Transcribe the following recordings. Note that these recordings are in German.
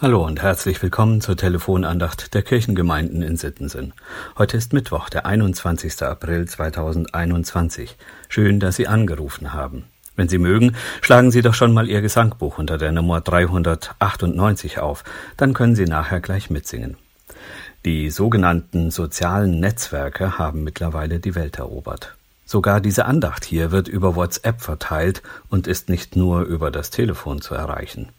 Hallo und herzlich willkommen zur Telefonandacht der Kirchengemeinden in Sittensen. Heute ist Mittwoch, der 21. April 2021. Schön, dass Sie angerufen haben. Wenn Sie mögen, schlagen Sie doch schon mal Ihr Gesangbuch unter der Nummer 398 auf, dann können Sie nachher gleich mitsingen. Die sogenannten sozialen Netzwerke haben mittlerweile die Welt erobert. Sogar diese Andacht hier wird über WhatsApp verteilt und ist nicht nur über das Telefon zu erreichen.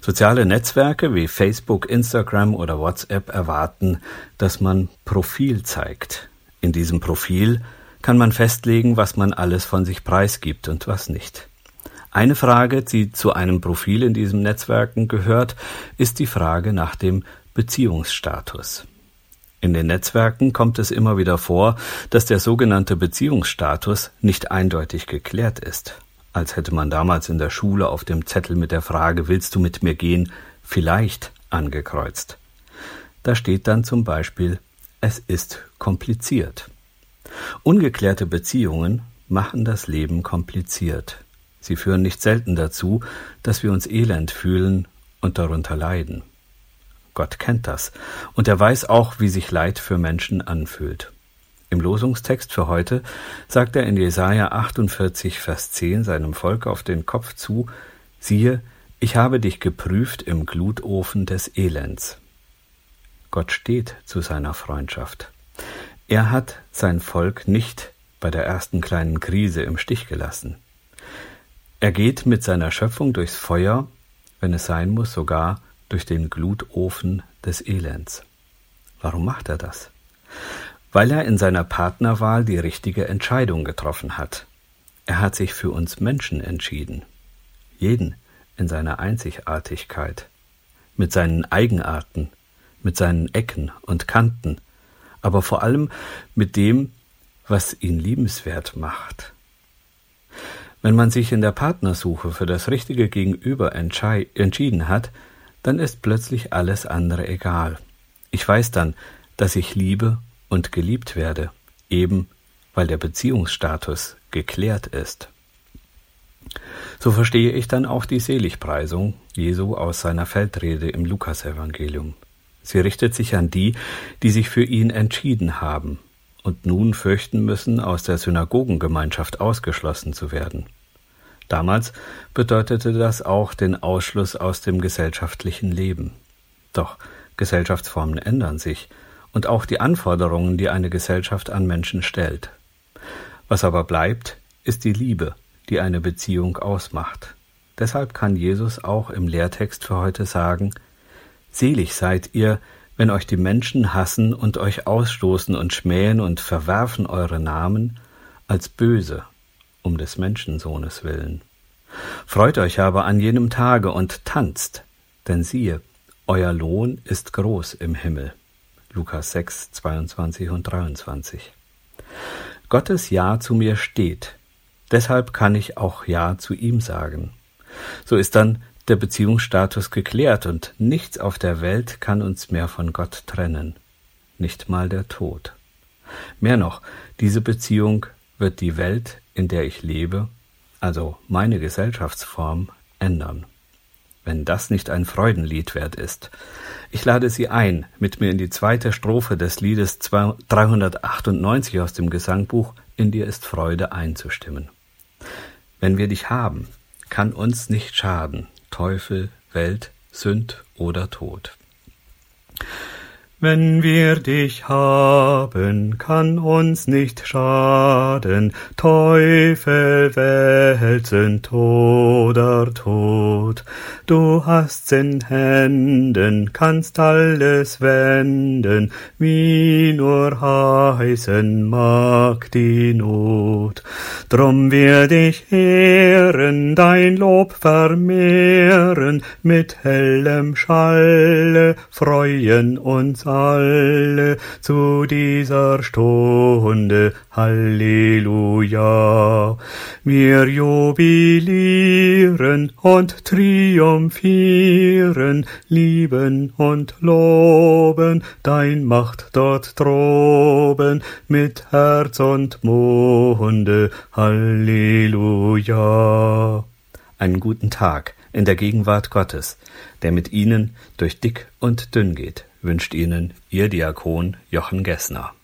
Soziale Netzwerke wie Facebook, Instagram oder WhatsApp erwarten, dass man Profil zeigt. In diesem Profil kann man festlegen, was man alles von sich preisgibt und was nicht. Eine Frage, die zu einem Profil in diesen Netzwerken gehört, ist die Frage nach dem Beziehungsstatus. In den Netzwerken kommt es immer wieder vor, dass der sogenannte Beziehungsstatus nicht eindeutig geklärt ist als hätte man damals in der Schule auf dem Zettel mit der Frage Willst du mit mir gehen? vielleicht angekreuzt. Da steht dann zum Beispiel Es ist kompliziert. Ungeklärte Beziehungen machen das Leben kompliziert. Sie führen nicht selten dazu, dass wir uns elend fühlen und darunter leiden. Gott kennt das, und er weiß auch, wie sich Leid für Menschen anfühlt. Im Losungstext für heute sagt er in Jesaja 48, Vers 10 seinem Volk auf den Kopf zu, siehe, ich habe dich geprüft im Glutofen des Elends. Gott steht zu seiner Freundschaft. Er hat sein Volk nicht bei der ersten kleinen Krise im Stich gelassen. Er geht mit seiner Schöpfung durchs Feuer, wenn es sein muss, sogar durch den Glutofen des Elends. Warum macht er das? Weil er in seiner Partnerwahl die richtige Entscheidung getroffen hat. Er hat sich für uns Menschen entschieden, jeden in seiner Einzigartigkeit, mit seinen Eigenarten, mit seinen Ecken und Kanten, aber vor allem mit dem, was ihn liebenswert macht. Wenn man sich in der Partnersuche für das richtige Gegenüber entschieden hat, dann ist plötzlich alles andere egal. Ich weiß dann, dass ich liebe und geliebt werde, eben weil der Beziehungsstatus geklärt ist. So verstehe ich dann auch die Seligpreisung Jesu aus seiner Feldrede im Lukasevangelium. Sie richtet sich an die, die sich für ihn entschieden haben und nun fürchten müssen, aus der Synagogengemeinschaft ausgeschlossen zu werden. Damals bedeutete das auch den Ausschluss aus dem gesellschaftlichen Leben. Doch Gesellschaftsformen ändern sich, und auch die Anforderungen, die eine Gesellschaft an Menschen stellt. Was aber bleibt, ist die Liebe, die eine Beziehung ausmacht. Deshalb kann Jesus auch im Lehrtext für heute sagen, Selig seid ihr, wenn euch die Menschen hassen und euch ausstoßen und schmähen und verwerfen eure Namen als böse, um des Menschensohnes willen. Freut euch aber an jenem Tage und tanzt, denn siehe, euer Lohn ist groß im Himmel. Lukas 6, 22 und 23. Gottes Ja zu mir steht. Deshalb kann ich auch Ja zu ihm sagen. So ist dann der Beziehungsstatus geklärt und nichts auf der Welt kann uns mehr von Gott trennen. Nicht mal der Tod. Mehr noch, diese Beziehung wird die Welt, in der ich lebe, also meine Gesellschaftsform, ändern wenn das nicht ein Freudenlied wert ist. Ich lade Sie ein, mit mir in die zweite Strophe des Liedes 398 aus dem Gesangbuch In dir ist Freude einzustimmen. Wenn wir dich haben, kann uns nicht schaden, Teufel, Welt, Sünd oder Tod. Wenn wir dich haben, kann uns nicht schaden, Teufel, Welt oder Tod. Du hast's in Händen, kannst alles wenden, wie nur heißen mag die Not. Drum wir dich ehren, dein Lob vermehren, mit hellem Schalle freuen uns alle zu dieser Stunde. Halleluja. Wir jubilieren und triumphieren, lieben und loben dein Macht dort droben mit Herz und Munde. Halleluja. Einen guten Tag in der Gegenwart Gottes, der mit Ihnen durch dick und dünn geht, wünscht Ihnen Ihr Diakon Jochen Gessner.